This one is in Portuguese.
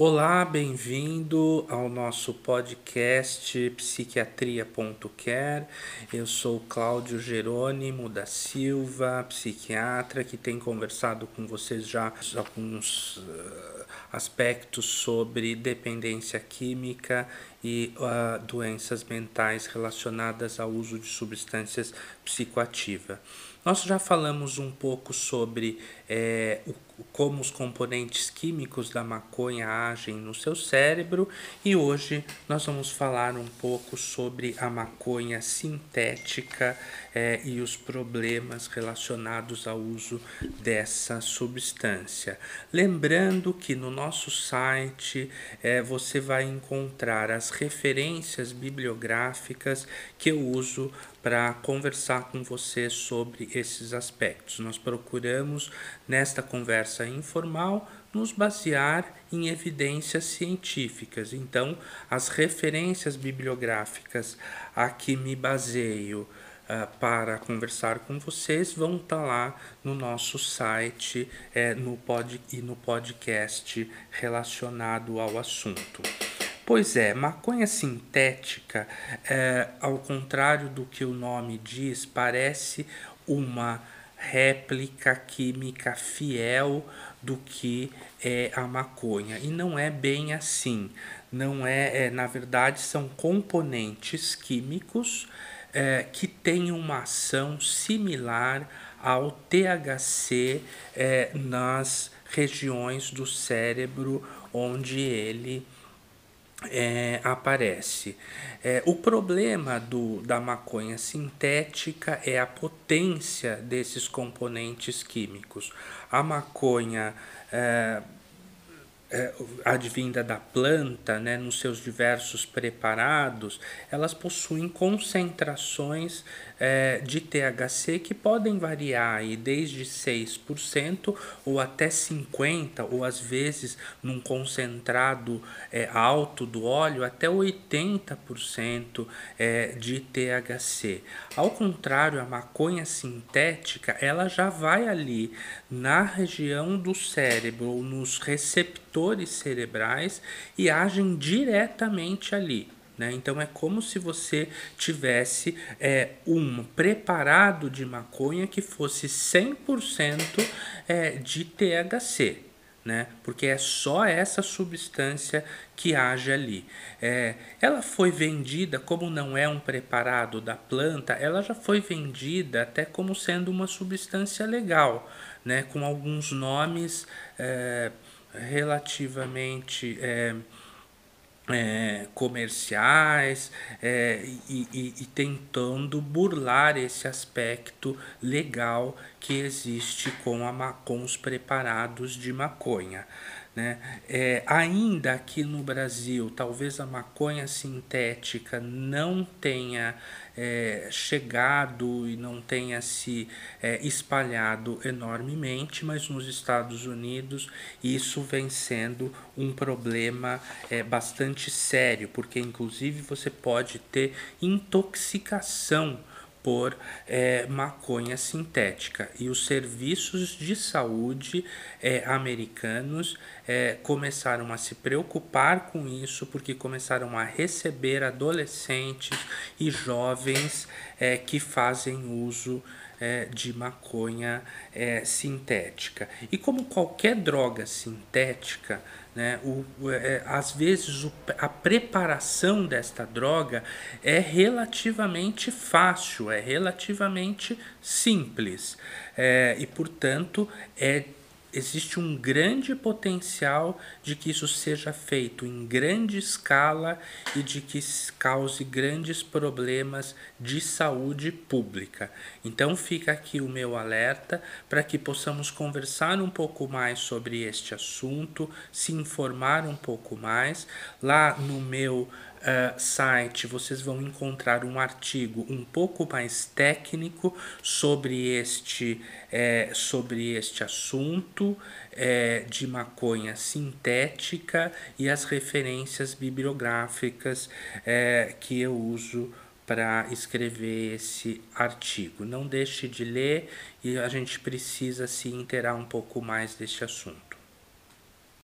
Olá, bem-vindo ao nosso podcast Psiquiatria.care. Eu sou Cláudio Jerônimo da Silva, psiquiatra, que tem conversado com vocês já alguns uh, aspectos sobre dependência química e uh, doenças mentais relacionadas ao uso de substâncias psicoativas. Nós já falamos um pouco sobre é, o, como os componentes químicos da maconha agem no seu cérebro e hoje nós vamos falar um pouco sobre a maconha sintética é, e os problemas relacionados ao uso dessa substância. Lembrando que no nosso site é, você vai encontrar as referências bibliográficas que eu uso para conversar com você sobre esses aspectos. Nós procuramos, nesta conversa informal, nos basear em evidências científicas. Então, as referências bibliográficas a que me baseio uh, para conversar com vocês vão estar tá lá no nosso site é, no pod, e no podcast relacionado ao assunto. Pois é, maconha sintética, é, ao contrário do que o nome diz, parece uma réplica química fiel do que é a maconha. E não é bem assim. Não é, é na verdade, são componentes químicos é, que têm uma ação similar ao THC é, nas regiões do cérebro onde ele é, aparece. É, o problema do, da maconha sintética é a potência desses componentes químicos. A maconha é, é, advinda da planta, né, nos seus diversos preparados, elas possuem concentrações é, de THC que podem variar aí desde 6% ou até 50%, ou às vezes num concentrado é, alto do óleo, até 80% é, de THC. Ao contrário, a maconha sintética ela já vai ali na região do cérebro nos receptores cerebrais e agem diretamente ali. Né? Então é como se você tivesse é, um preparado de maconha que fosse 100% é, de THC. Né? Porque é só essa substância que age ali. É, ela foi vendida, como não é um preparado da planta, ela já foi vendida até como sendo uma substância legal, né? com alguns nomes é, relativamente. É, é, comerciais é, e, e, e, tentando burlar esse aspecto legal que existe com, a, com os preparados de maconha. Né? É, ainda aqui no Brasil, talvez a maconha sintética não tenha é, chegado e não tenha se é, espalhado enormemente, mas nos Estados Unidos isso vem sendo um problema é, bastante sério, porque inclusive você pode ter intoxicação por é, maconha sintética. E os serviços de saúde é, americanos é, começaram a se preocupar com isso, porque começaram a receber adolescentes e jovens é, que fazem uso é, de maconha é, sintética. E como qualquer droga sintética, né, o, é, às vezes o, a preparação desta droga é relativamente fácil, é relativamente simples é, e, portanto, é existe um grande potencial de que isso seja feito em grande escala e de que cause grandes problemas de saúde pública. Então fica aqui o meu alerta para que possamos conversar um pouco mais sobre este assunto, se informar um pouco mais lá no meu uh, site vocês vão encontrar um artigo um pouco mais técnico sobre este, é, sobre este assunto é, de maconha sintética e as referências bibliográficas é, que eu uso para escrever esse artigo. Não deixe de ler e a gente precisa se inteirar um pouco mais deste assunto.